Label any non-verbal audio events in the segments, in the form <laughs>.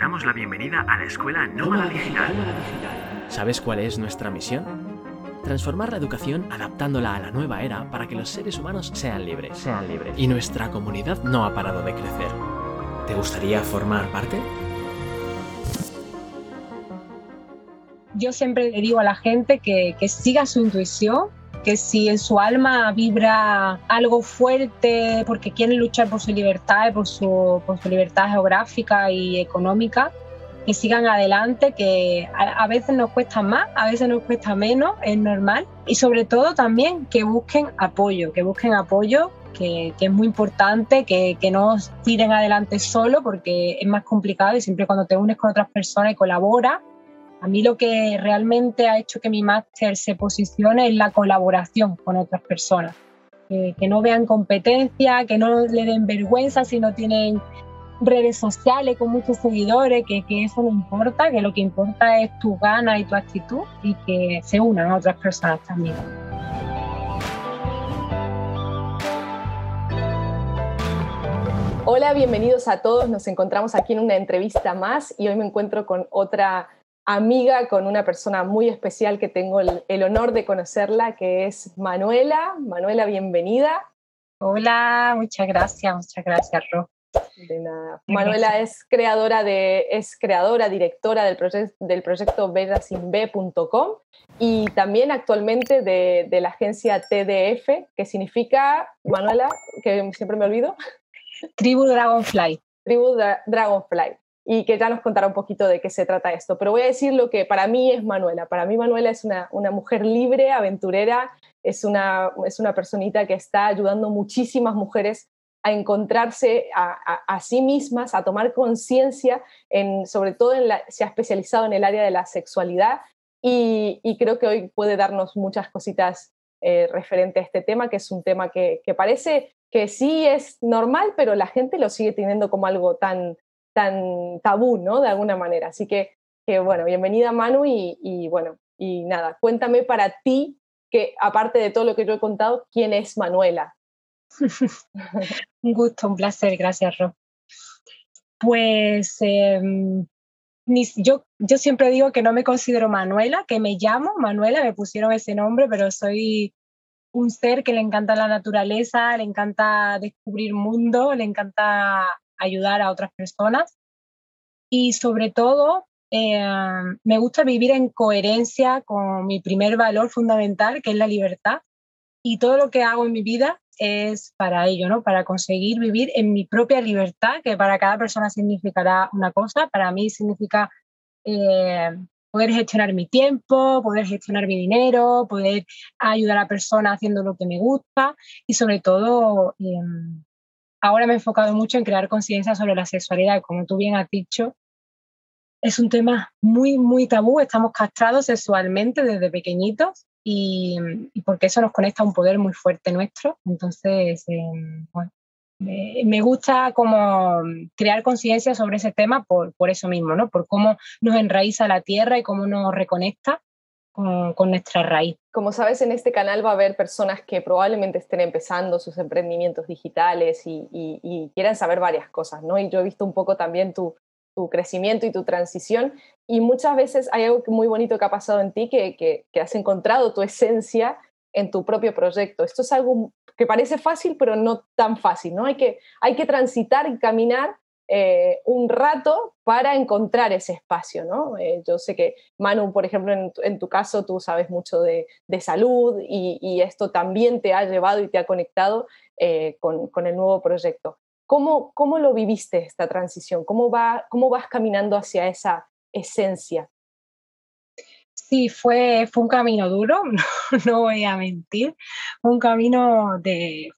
damos la bienvenida a la Escuela Nómada Digital. ¿Sabes cuál es nuestra misión? Transformar la educación adaptándola a la nueva era para que los seres humanos sean libres. Sean libres. Y nuestra comunidad no ha parado de crecer. ¿Te gustaría formar parte? Yo siempre le digo a la gente que, que siga su intuición, que si en su alma vibra algo fuerte porque quieren luchar por su libertad, por su, por su libertad geográfica y económica, que sigan adelante, que a, veces nos cuesta más, a veces nos cuesta menos, es normal. Y sobre todo también que busquen apoyo, que busquen apoyo, que, que es muy importante, que, que no tiren adelante solo porque es más complicado y siempre cuando te unes con otras personas y colaboras, a mí lo que realmente ha hecho que mi máster se posicione es la colaboración con otras personas. Que, no vean competencia, que no le den vergüenza si no tienen redes sociales con muchos seguidores, que, que eso no importa, que lo que importa es tu gana y tu actitud y que se unan a otras personas también. Hola, bienvenidos a todos. Nos encontramos aquí en una entrevista más y hoy me encuentro con otra amiga, con una persona muy especial que tengo el, el, honor de conocerla, que es Manuela. Manuela, bienvenida. Hola, muchas gracias, muchas gracias, Ro. De nada. Manuela es creadora, de, es creadora directora del, proyect, del proyecto verasinb.com y también actualmente de, de, la agencia TDF, que significa, Manuela, que siempre me olvido. Tribu Dragonfly. Tribu Dra Dragonfly y que ya nos contará un poquito de qué se trata esto. Pero voy a decir lo que para mí es Manuela. Para mí Manuela es una, una mujer libre, aventurera, es una, es una personita que está ayudando muchísimas mujeres a encontrarse a, sí mismas, a tomar conciencia, sobre todo en la, se ha especializado en el área de la sexualidad y, creo que hoy puede darnos muchas cositas eh, referente a este tema, que es un tema que parece que sí es normal, pero la gente lo sigue teniendo como algo tan, tan tabú, ¿no? De alguna manera. Así que, que bueno, bienvenida Manu y, bueno, y nada, cuéntame para ti, que aparte de todo lo que yo he contado, ¿quién es Manuela? <laughs> un gusto, un placer, gracias Ro. Pues ni, yo, yo siempre digo que no me considero Manuela, que me llamo Manuela, me pusieron ese nombre, pero soy un ser que le encanta la naturaleza, le encanta descubrir mundo, le encanta ayudar a otras personas y sobre todo eh, me gusta vivir en coherencia con mi primer valor fundamental, que es la libertad. Y todo lo que hago en mi vida es para ello, ¿no? Para conseguir vivir en mi propia libertad, que para cada persona significará una cosa. Para mí significa eh, poder gestionar mi tiempo, poder gestionar mi dinero, poder ayudar a personas haciendo lo que me gusta y sobre todo eh, ahora me he enfocado mucho en crear conciencia sobre la sexualidad. Como tú bien has dicho, es un tema muy, muy tabú. Estamos castrados sexualmente desde pequeñitos y, porque eso nos conecta a un poder muy fuerte nuestro. Entonces, eh, me, gusta como crear conciencia sobre ese tema por, por eso mismo, ¿no? Por cómo nos enraiza la tierra y cómo nos reconecta con, con, nuestra raíz. Como sabes, en este canal va a haber personas que probablemente estén empezando sus emprendimientos digitales y, y, quieran saber varias cosas, ¿no? Y yo he visto un poco también tu, crecimiento y tu transición y muchas veces hay algo muy bonito que ha pasado en ti, que, que, que has encontrado tu esencia en tu propio proyecto. Esto es algo que parece fácil, pero no tan fácil, ¿no? Hay que, hay que transitar y caminar eh, un rato para encontrar ese espacio, ¿no? Eh, yo sé que Manu, por ejemplo, en, tu caso tú sabes mucho de, salud y, esto también te ha llevado y te ha conectado eh, con, el nuevo proyecto. ¿Cómo, ¿Cómo lo viviste esta transición? ¿Cómo, va, ¿Cómo vas caminando hacia esa esencia? Sí, fue, fue un camino duro, <laughs> no, no voy a mentir, un camino de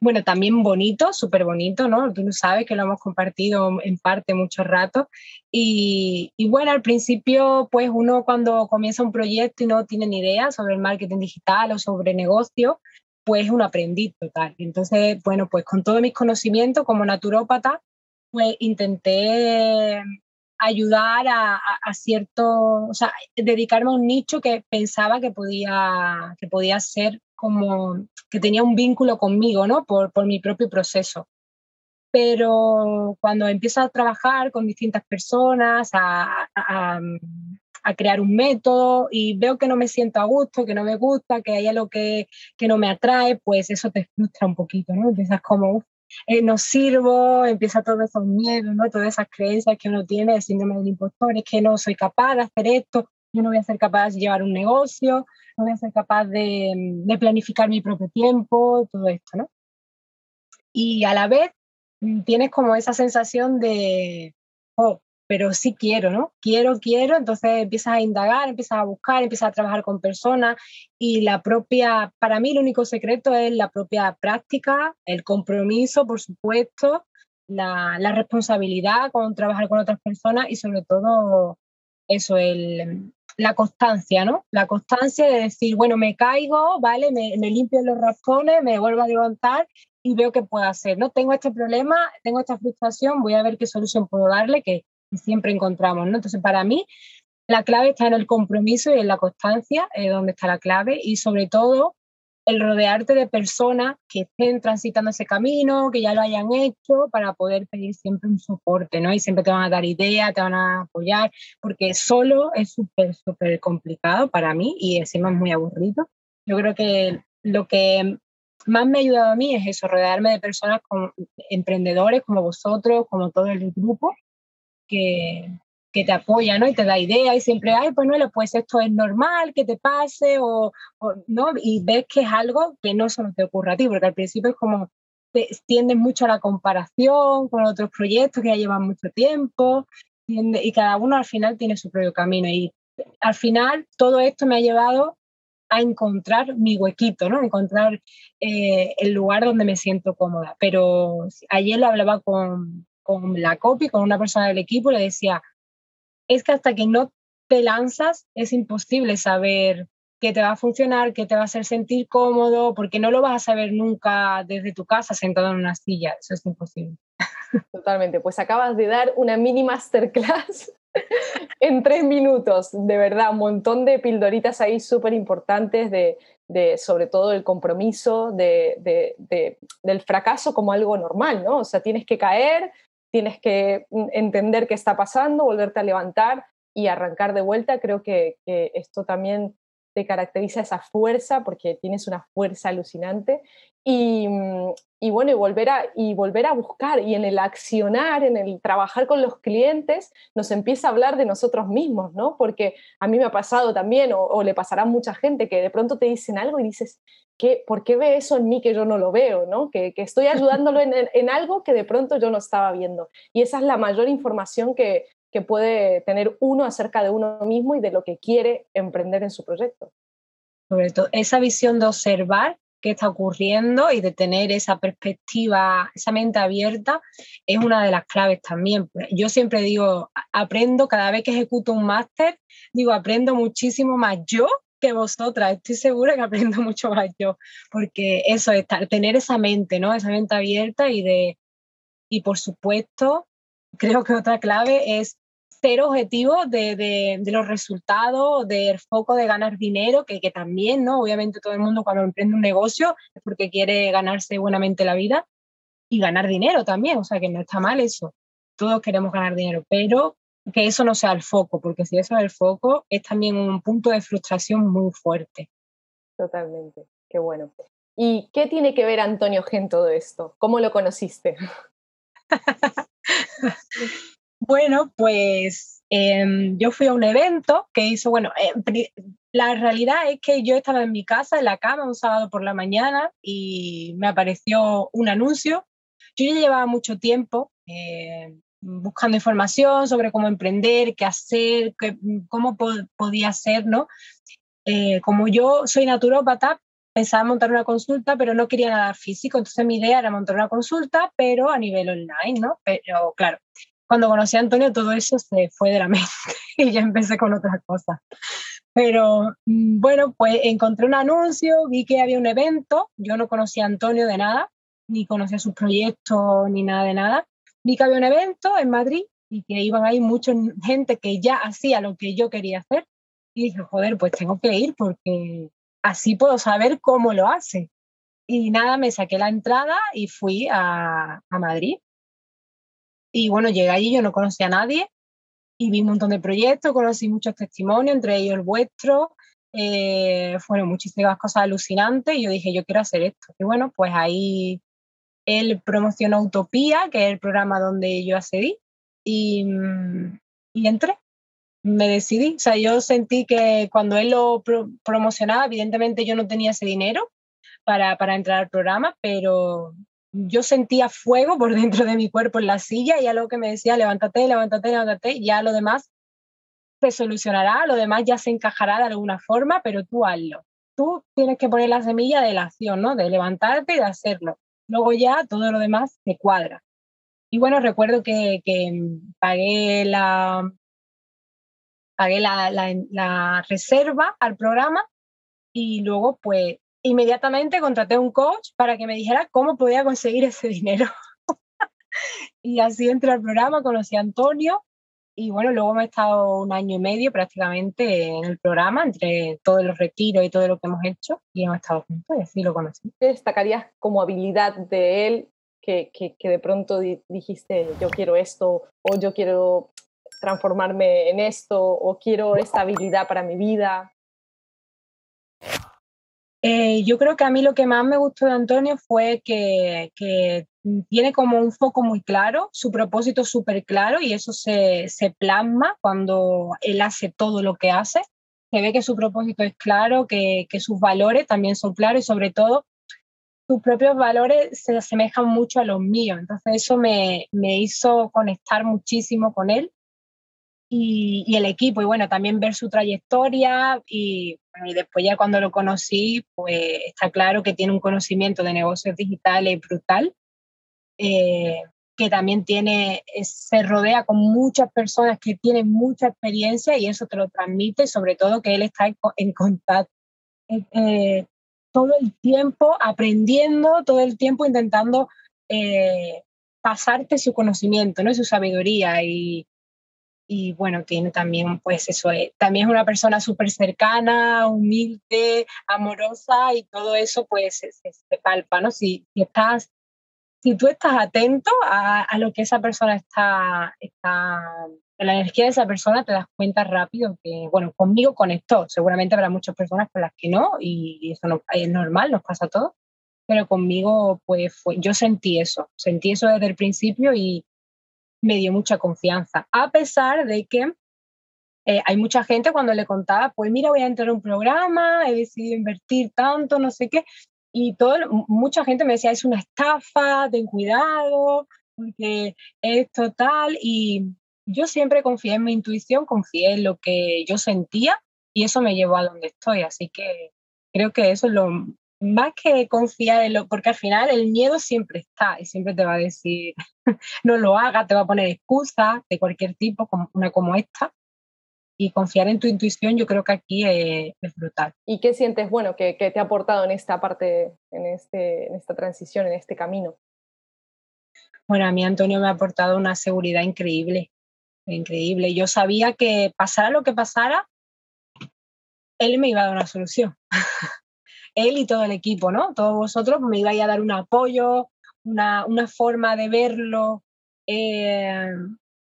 bueno, también bonito, súper bonito, ¿no? Tú lo sabes que lo hemos compartido en parte mucho rato. Y, y, bueno, al principio, pues uno cuando comienza un proyecto y no tiene ni idea sobre el marketing digital o sobre negocio, pues un aprendiz total. Entonces, bueno, pues con todos mis conocimientos como naturópata, pues intenté ayudar a, a, o sea, dedicarme a un nicho que pensaba que podía, que podía ser como que tenía un vínculo conmigo, ¿no? Por, por mi propio proceso. pero cuando empiezo a trabajar con distintas personas, a, crear un método y veo que no me siento a gusto, que no me gusta, que hay algo que, que no me atrae, pues eso te frustra un poquito, ¿no? Empiezas como, eh, no sirvo, empieza todo esos miedos, ¿no? Todas esas creencias que uno tiene, el síndrome del impostor, es que no soy capaz de hacer esto, yo no voy a ser capaz de llevar un negocio, no voy a ser capaz de, planificar mi propio tiempo, todo esto, ¿no? Y a la vez Mm, tienes como esa sensación de, oh, pero sí quiero, ¿no? Quiero, quiero, entonces empiezas a indagar, empiezas a buscar, empiezas a trabajar con personas y la propia, para mí el único secreto es la propia práctica, el compromiso, por supuesto, la, la responsabilidad con trabajar con otras personas y sobre todo eso, el, la constancia, ¿no? La constancia de decir, bueno, me caigo, ¿vale? Me, me limpio los raspones, me vuelvo a levantar y veo qué puedo hacer, ¿no? Tengo este problema, tengo esta frustración, voy a ver qué solución puedo darle, que siempre encontramos, ¿no? Entonces, para mí, la clave está en el compromiso y en la constancia, es donde está la clave, y sobre todo el rodearte de personas que estén transitando ese camino, que ya lo hayan hecho, para poder pedir siempre un soporte, ¿no? Y siempre te van a dar ideas, te van a apoyar, porque solo es súper, súper complicado para mí y encima es muy aburrido. Yo creo que lo que más me ha ayudado a mí es eso, rodearme de personas con, emprendedores como vosotros, como todo el grupo, que, que te apoyan ¿no? y te da ideas y siempre, ay, pues no, pues esto es normal que te pase o, no, y ves que es algo que no solo te ocurre a ti, porque al principio es como te tiendes mucho a la comparación con otros proyectos que ya llevan mucho tiempo y cada uno al final tiene su propio camino y al final todo esto me ha llevado a encontrar mi huequito, ¿no? Encontrar eh, el lugar donde me siento cómoda. Pero ayer lo hablaba con, con la copy, con una persona del equipo, le decía, es que hasta que no te lanzas es imposible saber qué te va a funcionar, qué te va a hacer sentir cómodo, porque no lo vas a saber nunca desde tu casa sentado en una silla, eso es imposible. <laughs> Totalmente, pues acabas de dar una mini masterclass <laughs> en tres minutos, de verdad, un montón de pildoritas ahí súper importantes de, sobre todo el compromiso, de, de, del fracaso como algo normal, ¿no? O sea, tienes que caer, tienes que entender qué está pasando, volverte a levantar y arrancar de vuelta. Creo que, que esto también te caracteriza esa fuerza, porque tienes una fuerza alucinante, y, mm, y, bueno, y volver, a, y volver a buscar, y en el accionar, en el trabajar con los clientes, nos empieza a hablar de nosotros mismos, ¿no? Porque a mí me ha pasado también, o, le pasará a mucha gente, que de pronto te dicen algo y dices, ¿qué, ¿por qué ve eso en mí que yo no lo veo, ¿no? Que, que estoy ayudándolo en, en algo que de pronto yo no estaba viendo. Y esa es la mayor información que, que puede tener uno acerca de uno mismo y de lo que quiere emprender en su proyecto. Sobre todo, esa visión de observar qué está ocurriendo y de tener esa perspectiva, esa mente abierta, es una de las claves también. Yo siempre digo, aprendo cada vez que ejecuto un máster, digo, aprendo muchísimo más yo que vosotras. Estoy segura que aprendo <laughs> mucho más yo, porque eso es tener esa mente, ¿no? Esa mente abierta y de, y por supuesto, creo que otra clave es ser objetivo de, de, los resultados, del foco de ganar dinero, que, que, también, ¿no? Obviamente todo el mundo cuando emprende un negocio es porque quiere ganarse buenamente la vida y ganar dinero también, o sea que no está mal eso. Todos queremos ganar dinero, pero que eso no sea el foco, porque si eso es el foco, es también un punto de frustración muy fuerte. Totalmente, qué bueno. ¿Y qué tiene que ver Antonio Gen todo esto? ¿Cómo lo conociste? <laughs> bueno, pues em, yo fui a un evento que hizo, bueno, eh, la realidad es que yo estaba en mi casa, en la cama, un sábado por la mañana y me apareció un anuncio. Yo ya llevaba mucho tiempo eh, buscando información sobre cómo emprender, qué hacer, qué, cómo podía ser, ¿no? Eh, como yo soy naturópata, pensaba montar una consulta, pero no quería nada físico, entonces mi idea era montar una consulta, pero a nivel online, ¿no? Pero claro, cuando conocí a Antonio todo eso se fue de la <laughs> mente y ya empecé con otras cosas. Pero mm, bueno, pues encontré un anuncio, vi que había un evento, yo no conocía a Antonio de nada, ni conocía sus proyectos, ni nada de nada. Vi que había un evento en Madrid y que iban ahí mucha gente que ya hacía lo que yo quería hacer. Y dije, joder, pues tengo que ir porque así puedo saber cómo lo hace. Y nada, me saqué la entrada y fui a, a Madrid. Y bueno, llegué allí, yo no conocía a nadie y vi un montón de proyectos, conocí muchos testimonios, entre ellos el vuestro. Eh, fueron muchísimas cosas alucinantes y yo dije, yo quiero hacer esto. Y bueno, pues ahí él promocionó Utopía, que es el programa donde yo accedí, y, y entré. Me decidí. O sea, yo sentí que cuando él lo promocionaba, evidentemente yo no tenía ese dinero para, para entrar al programa, pero yo sentía fuego por dentro de mi cuerpo en la silla y algo que me decía, levántate, levántate, levántate, ya lo demás se solucionará, lo demás ya se encajará de alguna forma, pero tú hazlo. Tú tienes que poner la semilla de la acción, ¿no? De levantarte y de hacerlo. Luego ya todo lo demás se cuadra. Y bueno, recuerdo que, pagué la pagué la, la reserva al programa y luego pues inmediatamente contraté un coach para que me dijera cómo podía conseguir ese dinero. <laughs> y así entré al programa, conocí a Antonio y bueno, luego me he estado un año y medio prácticamente en el programa, entre todos los retiros y todo lo que hemos hecho y hemos estado juntos y así lo conocí. ¿Qué destacarías como habilidad de él que, que, que de pronto dijiste yo quiero esto o yo quiero transformarme en esto o quiero esta habilidad para mi vida? Eh, yo creo que a mí lo que más me gustó de Antonio fue que, tiene como un foco muy claro, su propósito súper claro y eso se, plasma cuando él hace todo lo que hace. Se ve que su propósito es claro, que, sus valores también son claros y sobre todo sus propios valores se asemejan mucho a los míos. Entonces eso me, me hizo conectar muchísimo con él y, el equipo. Y bueno, también ver su trayectoria y, después ya cuando lo conocí, pues está claro que tiene un conocimiento de negocios digitales brutal, eh, que también tiene, se rodea con muchas personas que tienen mucha experiencia y eso te lo transmite, sobre todo que él está en, contacto. Eh, eh, todo el tiempo aprendiendo, todo el tiempo intentando pasarte su conocimiento, ¿no? su sabiduría y, y bueno, tiene también, pues eso, es, también es una persona súper cercana, humilde, amorosa y todo eso pues se, palpa, ¿no? Si, si, estás, si tú estás atento a, a, lo que esa persona está, está, la energía de esa persona te das cuenta rápido que, bueno, conmigo conectó, seguramente habrá muchas personas con las que no y eso no, es normal, nos pasa a todos, pero conmigo pues fue, yo sentí eso, sentí eso desde el principio y me dio mucha confianza, a pesar de que eh, hay mucha gente cuando le contaba, pues mira, voy a entrar a un programa, he decidido invertir tanto, no sé qué, y todo, mucha gente me decía, es una estafa, ten cuidado, porque es total, y yo siempre confié en mi intuición, confié en lo que yo sentía, y eso me llevó a donde estoy, así que creo que eso es lo, más que confiar en lo, porque al final el miedo siempre está y siempre te va a decir, <laughs> no lo hagas, te va a poner excusas de cualquier tipo, como una como esta. Y confiar en tu intuición, yo creo que aquí es, brutal. ¿Y qué sientes, bueno, que, te ha aportado en esta parte, en, este, en esta transición, en este camino? Bueno, a mí Antonio me ha aportado una seguridad increíble, increíble. Yo sabía que pasara lo que pasara, él me iba a dar una solución. <laughs> él y todo el equipo, ¿no? Todos vosotros me ibais a dar un apoyo, una, una forma de verlo, eh,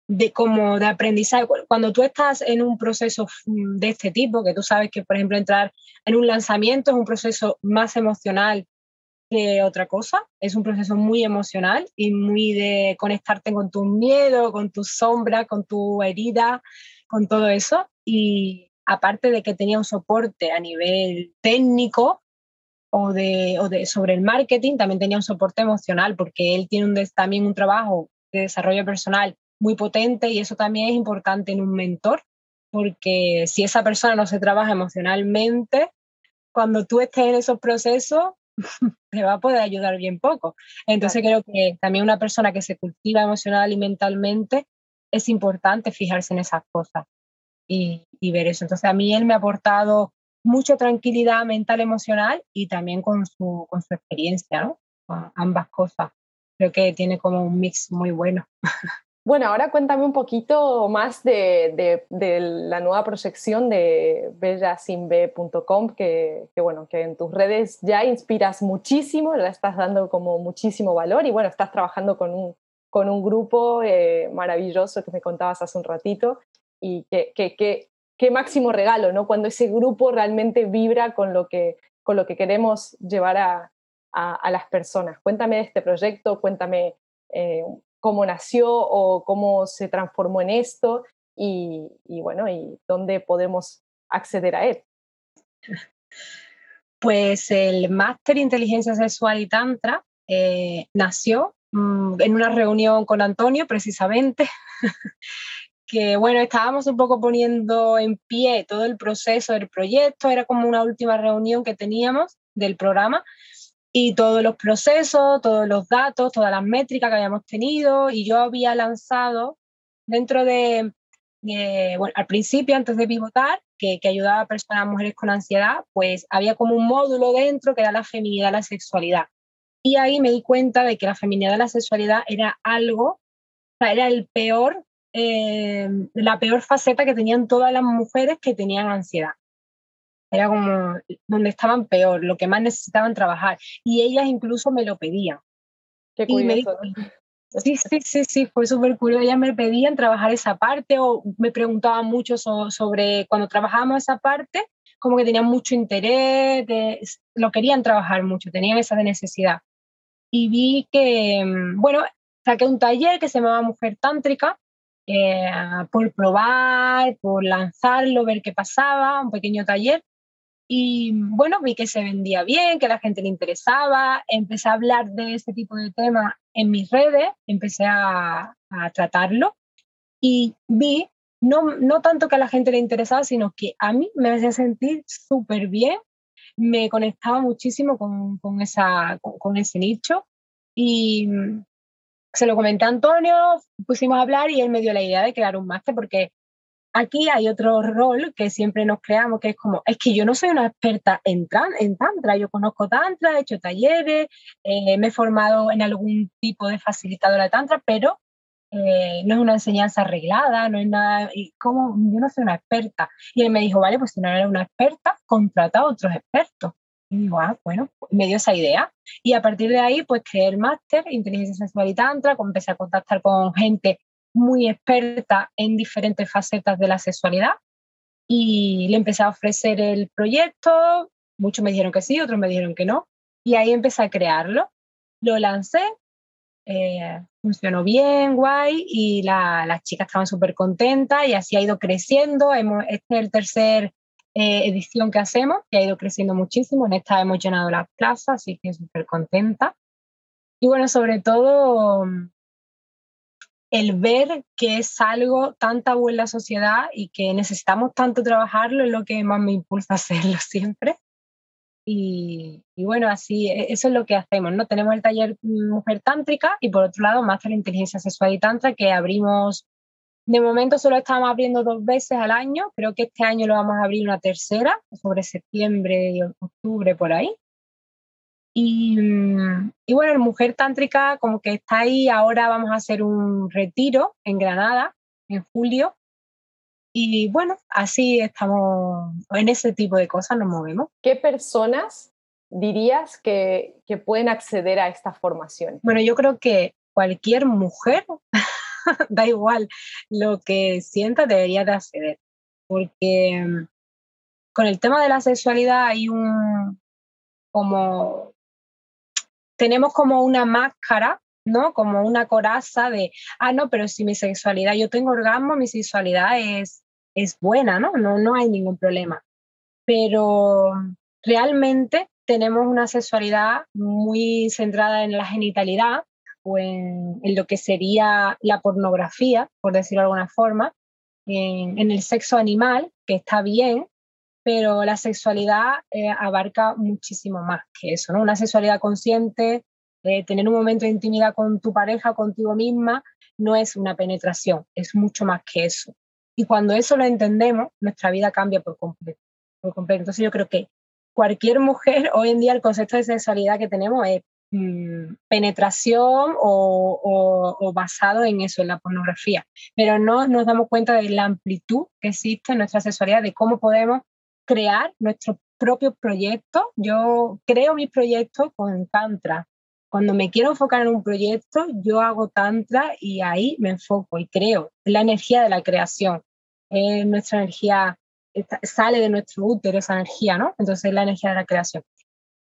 de como de aprendizaje. Cuando tú estás en un proceso de este tipo, que tú sabes que, por ejemplo, entrar en un lanzamiento es un proceso más emocional que otra cosa, es un proceso muy emocional y muy de conectarte con tu miedo, con tu sombra, con tu herida, con todo eso. Y aparte de que tenía un soporte a nivel técnico, o de, o de, sobre el marketing, también tenía un soporte emocional, porque él tiene un, también un trabajo de desarrollo personal muy potente y eso también es importante en un mentor, porque si esa persona no se trabaja emocionalmente, cuando tú estés en esos procesos, <laughs> te va a poder ayudar bien poco. Entonces creo que también una persona que se cultiva emocional y mentalmente es importante fijarse en esas cosas y, y ver eso. Entonces a mí él me ha aportado mucha tranquilidad mental, emocional y también con su, con su experiencia, ¿no? ambas cosas. Creo que tiene como un mix muy bueno. Bueno, ahora cuéntame un poquito más de, de, la nueva proyección de bellasinb.com, que, que, bueno, que en tus redes ya inspiras muchísimo, la estás dando como muchísimo valor y bueno, estás trabajando con un, con un grupo eh, maravilloso que me contabas hace un ratito y que, que, qué máximo regalo, ¿no? Cuando ese grupo realmente vibra con lo que, con lo que queremos llevar a, a, las personas. Cuéntame de este proyecto, cuéntame eh, cómo nació o cómo se transformó en esto y, y, bueno, y dónde podemos acceder a él. Pues el máster Inteligencia Sexual y Tantra eh, nació mm, en una reunión con Antonio precisamente <laughs> que bueno, estábamos un poco poniendo en pie todo el proceso del proyecto, era como una última reunión que teníamos del programa y todos los procesos, todos los datos, todas las métricas que habíamos tenido y yo había lanzado dentro de, bueno, al principio, antes de pivotar, que, que ayudaba a personas, mujeres con ansiedad, pues había como un módulo dentro que era la feminidad, la sexualidad. Y ahí me di cuenta de que la feminidad, la sexualidad era algo, era el peor eh, la peor faceta que tenían todas las mujeres que tenían ansiedad. Era como donde estaban peor, lo que más necesitaban trabajar. Y ellas incluso me lo pedían. Qué curioso. sí, sí, sí, sí, fue súper curioso. Ellas me pedían trabajar esa parte o me preguntaban mucho sobre cuando trabajábamos esa parte, como que tenían mucho interés, lo querían trabajar mucho, tenían esa necesidad. Y vi que, mm, bueno, saqué un taller que se llamaba Mujer Tántrica, eh, por probar, por lanzarlo, ver qué pasaba, un pequeño taller. Y bueno, vi que se vendía bien, que a la gente le interesaba, empecé a hablar de este tipo de temas en mis redes, empecé a, a tratarlo. Y vi no, no tanto que a la gente le interesaba, sino que a mí me hacía sentir súper bien, me conectaba muchísimo con, con, esa, con, con ese nicho. Y se lo comenté a Antonio, pusimos a hablar y él me dio la idea de crear un máster porque aquí hay otro rol que siempre nos creamos, que es como, es que yo no soy una experta en, en Tantra, yo conozco Tantra, he hecho talleres, eh, me he formado en algún tipo de facilitadora de Tantra, pero eh, no es una enseñanza arreglada, no es nada, y como yo no soy una experta. Y él me dijo, vale, pues si no eres una experta, contrata a otros expertos. Y bueno, me dio esa idea. Y a partir de ahí, pues creé el máster Inteligencia Sexual y Tantra, empecé a contactar con gente muy experta en diferentes facetas de la sexualidad y le empecé a ofrecer el proyecto. Muchos me dijeron que sí, otros me dijeron que no. Y ahí empecé a crearlo. Lo lancé, eh, funcionó bien, guay, y las chicas estaban súper contentas y así ha ido creciendo. Hemos, este es el tercer eh, edición que hacemos, que ha ido creciendo muchísimo. En esta hemos llenado las plazas, así que súper contenta. Y bueno, sobre todo el ver que es algo tan tabú en la sociedad y que necesitamos tanto trabajarlo es lo que más me impulsa a hacerlo <laughs> siempre. Y, y, bueno, así, e, eso es lo que hacemos, ¿no? Tenemos el taller Mujer Tántrica y por otro lado, Máster de Inteligencia Sexual y Tantra, que abrimos de momento solo estamos abriendo dos veces al año, creo que este año lo vamos a abrir una tercera, sobre septiembre y octubre por ahí. Y, y bueno, el Mujer Tántrica como que está ahí, ahora vamos a hacer un retiro en Granada en julio. Y bueno, así estamos, en ese tipo de cosas nos movemos. ¿Qué personas dirías que, que pueden acceder a esta formación? Bueno, yo creo que cualquier mujer <laughs> da igual lo que sienta, debería de acceder. Porque mm, con el tema de la sexualidad hay un, como, tenemos como una máscara, ¿no? Como una coraza de, ah, no, pero si mi sexualidad, yo tengo orgasmo, mi sexualidad es, es buena, ¿no? ¿no? No hay ningún problema. Pero realmente tenemos una sexualidad muy centrada en la genitalidad en, lo que sería la pornografía, por decirlo de alguna forma, en, el sexo animal, que está bien, pero la sexualidad eh, abarca muchísimo más que eso, ¿no? Una sexualidad consciente, eh, tener un momento de intimidad con tu pareja, contigo misma, no es una penetración, es mucho más que eso. Y cuando eso lo entendemos, nuestra vida cambia por completo. Por completo. Entonces yo creo que cualquier mujer, <laughs> hoy en día el concepto de sexualidad que tenemos es penetración o, basado en eso, en la pornografía. Pero no nos damos cuenta de la amplitud que existe en nuestra sexualidad, de cómo podemos crear nuestro propio proyecto. Yo creo mis proyectos con Tantra. Cuando me quiero enfocar en un proyecto, yo hago tantra y ahí me enfoco y creo. La energía de la creación, es nuestra energía, sale de nuestro útero esa energía, ¿no? Entonces es la energía de la creación.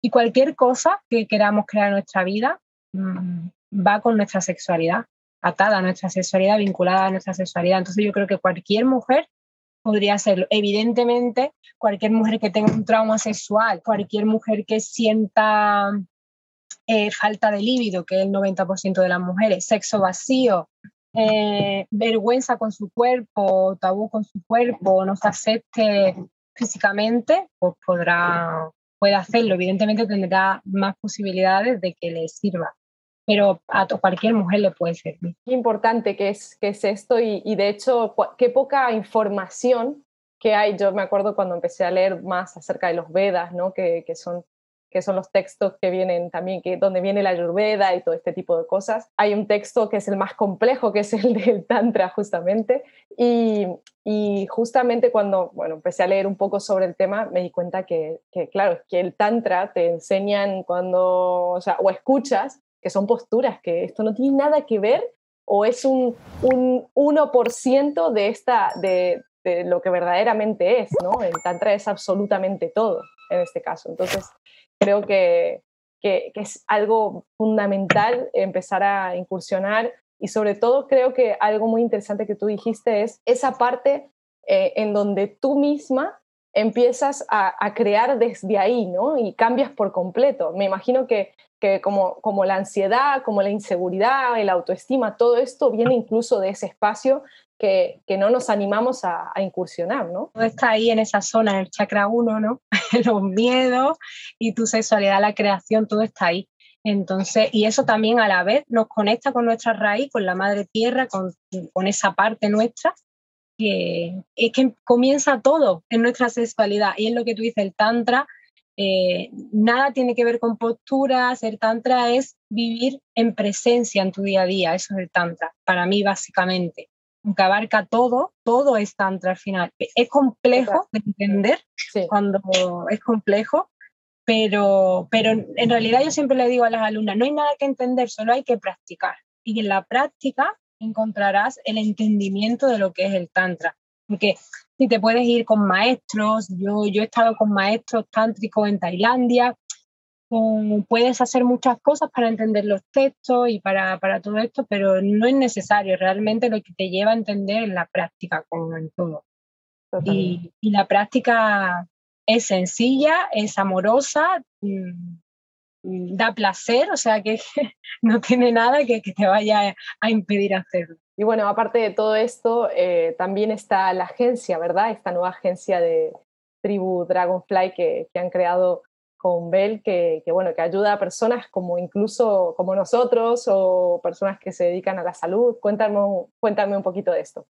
Y cualquier cosa que queramos crear en nuestra vida mm, va con nuestra sexualidad, atada a nuestra sexualidad, vinculada a nuestra sexualidad. Entonces yo creo que cualquier mujer podría hacerlo. Evidentemente, cualquier mujer que tenga un trauma sexual, cualquier mujer que sienta eh, falta de líbido, que es el 90% de las mujeres, sexo vacío, eh, vergüenza con su cuerpo, tabú con su cuerpo, no se acepte físicamente, pues podrá, puede hacerlo. Evidentemente tendrá más posibilidades de que le sirva pero a cualquier mujer le puede servir. Qué importante que es, que es esto y, y, de hecho qué poca información que hay. Yo me acuerdo cuando empecé a leer más acerca de los Vedas, ¿no? que, que son que son los textos que vienen también, que, donde viene la Ayurveda y todo este tipo de cosas. Hay un texto que es el más complejo, que es el <laughs> del Tantra, justamente. Y, y justamente cuando bueno, empecé a leer un poco sobre el tema, me di cuenta que, que, claro, que el Tantra te enseñan cuando, o sea, o escuchas que son posturas, que esto no tiene nada que ver o es un, un 1% de, esta, de, de, lo que verdaderamente es, ¿no? El Tantra es absolutamente todo en este caso. Entonces, creo que, que, es algo fundamental empezar a incursionar y sobre todo creo que algo muy interesante que tú dijiste es esa parte eh, en donde tú misma empiezas a, crear desde ahí, ¿no? Y cambias por completo. Me imagino que que como, la ansiedad, como la inseguridad, el autoestima, todo esto viene incluso de ese espacio que, no nos animamos a, a, incursionar, ¿no? Está ahí en esa zona, el chakra 1, ¿no? <laughs> Los miedos y tu sexualidad, la creación, todo está ahí. Entonces, y eso también a la vez nos conecta con nuestra raíz, con la madre tierra, con esa parte nuestra, que es que comienza todo en nuestra sexualidad. Y es lo que tú dices, el tantra eh, nada tiene que ver con posturas, el tantra es vivir en presencia en tu día a día, eso es el tantra, para mí básicamente. Aunque abarca todo, todo es tantra al final. Es complejo de entender sí. cuando es complejo, pero, pero en realidad yo siempre le digo a las alumnas, no hay nada que entender, solo hay que practicar. Y en la práctica encontrarás el entendimiento de lo que es el tantra. Porque si te puedes ir con maestros, yo, yo he estado con maestros tántricos en Tailandia, puedes hacer muchas cosas para entender los textos y para, para, todo esto, pero no es necesario, realmente lo que te lleva a entender es la práctica, como en todo. Y, y, la práctica es sencilla, es amorosa, mmm, da placer, o sea que <laughs> no tiene nada que, que te vaya a impedir hacerlo. Y bueno, aparte de todo esto, eh, también está la agencia, ¿verdad? Esta nueva agencia de tribu Dragonfly que, que han creado con Bell, que, que, bueno, que ayuda a personas como incluso como nosotros o personas que se dedican a la salud. Cuéntame, cuéntame un poquito de esto.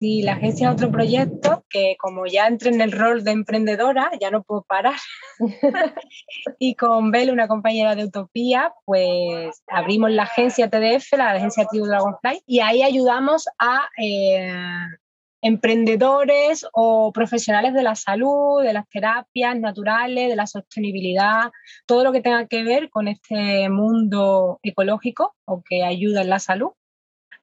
Sí, la agencia es otro proyecto que como ya entré en el rol de emprendedora, ya no puedo parar. <laughs> y con Bel, una compañera de Utopía, pues abrimos la agencia TDF, la agencia Tribu Dragonfly, y ahí ayudamos a eh, emprendedores o profesionales de la salud, de las terapias naturales, de la sostenibilidad, todo lo que tenga que ver con este mundo ecológico o que ayuda en la salud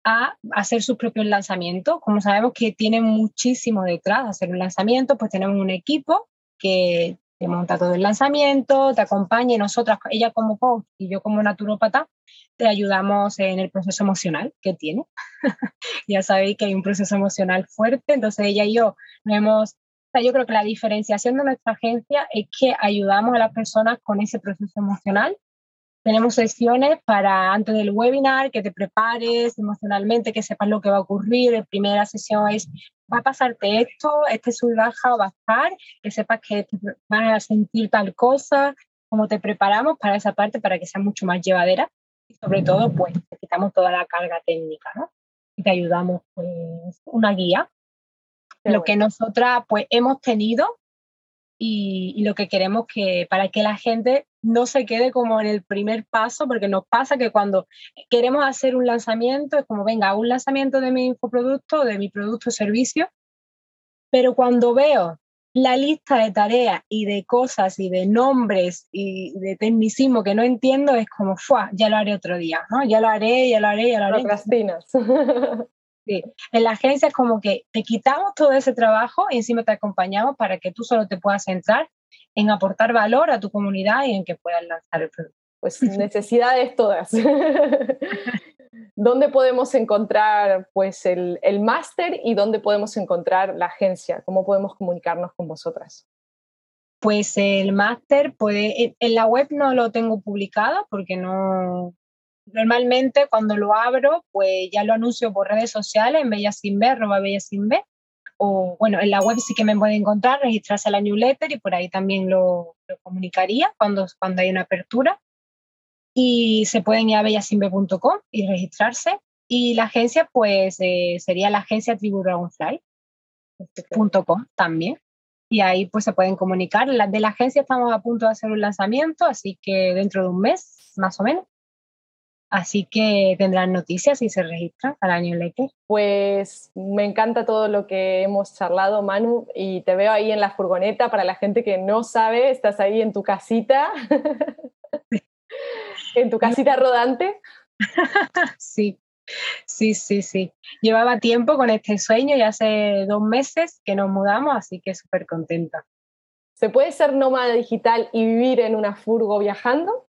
a hacer sus propios lanzamientos. Como sabemos que tienen muchísimo detrás de hacer un lanzamiento, pues tenemos un equipo que te monta todo el lanzamiento, te acompaña y nosotras, ella como coach y yo como naturópata, te ayudamos en el proceso emocional que tiene. <laughs> ya sabéis que hay un proceso emocional fuerte, entonces ella y yo nos yo creo que la diferenciación de nuestra agencia es que ayudamos a las personas con ese proceso emocional tenemos sesiones para antes del webinar, que te prepares emocionalmente, que sepas lo que va a ocurrir. La primera sesión es, va a pasarte esto, este baja va a estar, que sepas que vas a sentir tal cosa, cómo te preparamos para esa parte para que sea mucho más llevadera. Y sobre todo, pues, te quitamos toda la carga técnica, ¿no? Y te ayudamos, pues, una guía. Qué lo bueno. que nosotras, pues, hemos tenido y, y, lo que queremos que para que la gente no se quede como en el primer paso, porque nos pasa que cuando queremos hacer un lanzamiento, es como, venga, un lanzamiento de mi infoproducto, de mi producto o servicio, pero cuando veo la lista de tareas y de cosas y de nombres y de tecnicismo que no entiendo es como, ¡fua! Ya lo haré otro día, ¿no? Ya lo haré, ya lo haré, ya lo haré. Procrastinas. <laughs> Sí. En la agencia es como que te quitamos todo ese trabajo y encima te acompañamos para que tú solo te puedas centrar en aportar valor a tu comunidad y en que puedas lanzar el producto. Pues <laughs> necesidades todas. <laughs> ¿Dónde podemos encontrar pues, el, el máster y dónde podemos encontrar la agencia? ¿Cómo podemos comunicarnos con vosotras? Pues el máster puede, en la web no lo tengo publicado porque no, normalmente cuando lo abro, pues ya lo anuncio por redes sociales en Bellasinbe, arroba Bellasinbe, o bueno, en la web sí que me pueden encontrar, registrarse a la newsletter y por ahí también lo, lo comunicaría cuando, cuando hay una apertura y se pueden ir a bellasimbe.com y registrarse. Y la agencia, pues eh, sería la agencia Tribu también. Y ahí pues se pueden comunicar. La, de la agencia estamos a punto de hacer un lanzamiento, así que dentro de un mes, más o menos. Así que tendrán noticias si se registran para la newsletter. Pues me encanta todo lo que hemos charlado, Manu, y te veo ahí en la furgoneta. Para la gente que no sabe, estás ahí en tu casita. <laughs> ¿En tu casita rodante? <laughs> sí, sí, sí, sí. Llevaba tiempo con este sueño y hace dos meses que nos mudamos, así que súper contenta. ¿Se puede ser nómada digital y vivir en una furgo viajando?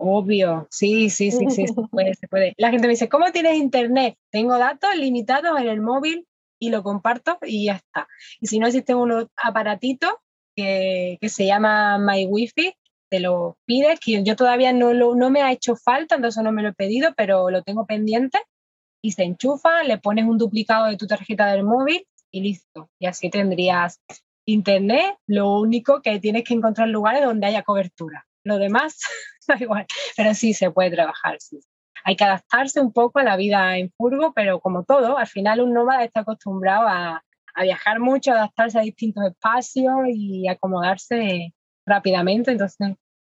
Obvio, sí, sí, sí, sí, se puede, se puede. La gente me dice, ¿cómo tienes internet? Tengo datos limitados en el móvil y lo comparto y ya está. Y si no existe un aparatito que, que se llama MyWiFi, te lo pides, que yo todavía no, lo, no me ha hecho falta, entonces no me lo he pedido, pero lo tengo pendiente y se enchufa, le pones un duplicado de tu tarjeta del móvil y listo. Y así tendrías internet, lo único que tienes que encontrar lugares donde haya cobertura. Lo demás, <laughs> da igual, pero sí se puede trabajar, sí. Hay que adaptarse un poco a la vida en furgo, pero como todo, al final un nómada está acostumbrado a, viajar mucho, adaptarse a distintos espacios y acomodarse rápidamente. Entonces,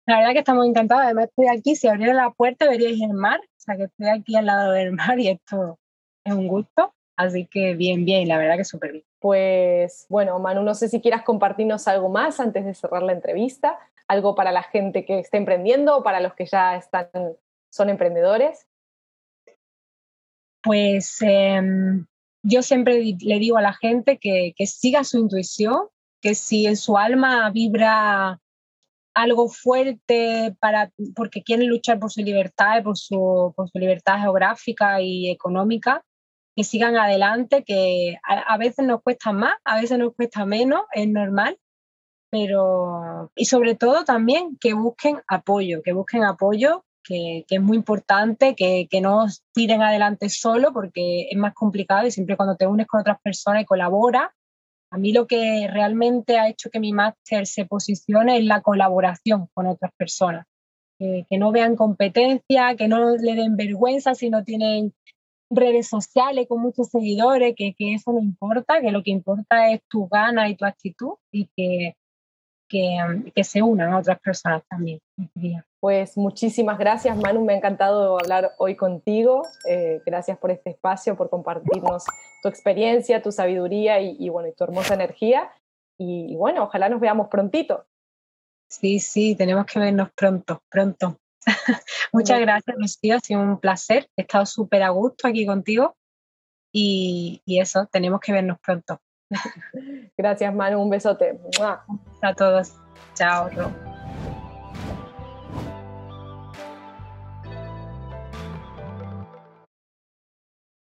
la verdad que estamos encantados. Además, estoy aquí. Si abriera la puerta, veríais el mar. O sea, que estoy aquí al lado del mar y esto es un gusto. Así que bien, bien, la verdad que súper bien. Pues bueno, Manu, no sé si quieras compartirnos algo más antes de cerrar la entrevista, algo para la gente que está emprendiendo o para los que ya están, son emprendedores. Pues em, yo siempre le digo a la gente que, que siga su intuición, que si en su alma vibra algo fuerte para, porque quieren luchar por su libertad, por su, por su libertad geográfica y económica, que sigan adelante, que a, veces nos cuesta más, a veces nos cuesta menos, es normal, pero y sobre todo también que busquen apoyo, que busquen apoyo, que, que es muy importante, que, que no tiren adelante solo porque es más complicado y siempre cuando te unes con otras personas y colaboras, a mí lo que realmente ha hecho que mi máster se posicione es la colaboración con otras personas. que no vean competencia, que no le den vergüenza si no tienen redes sociales con muchos seguidores, que, que eso no importa, que lo que importa es tu gana y tu actitud y que, que, que se unan a otras personas también. Pues muchísimas gracias, Manu. Me ha encantado hablar hoy contigo. Eh, gracias por este espacio, por compartirnos tu experiencia, tu sabiduría y, bueno, y tu hermosa energía. Y, bueno, ojalá nos veamos prontito. Sí, sí, tenemos que vernos pronto, pronto. <laughs> Muchas gracias, Lucía. Ha sido un placer. He estado súper a gusto aquí contigo. Y, y, eso, tenemos que vernos pronto. <laughs> Gracias, Manu. Un besote. A todos. Chao, Ro.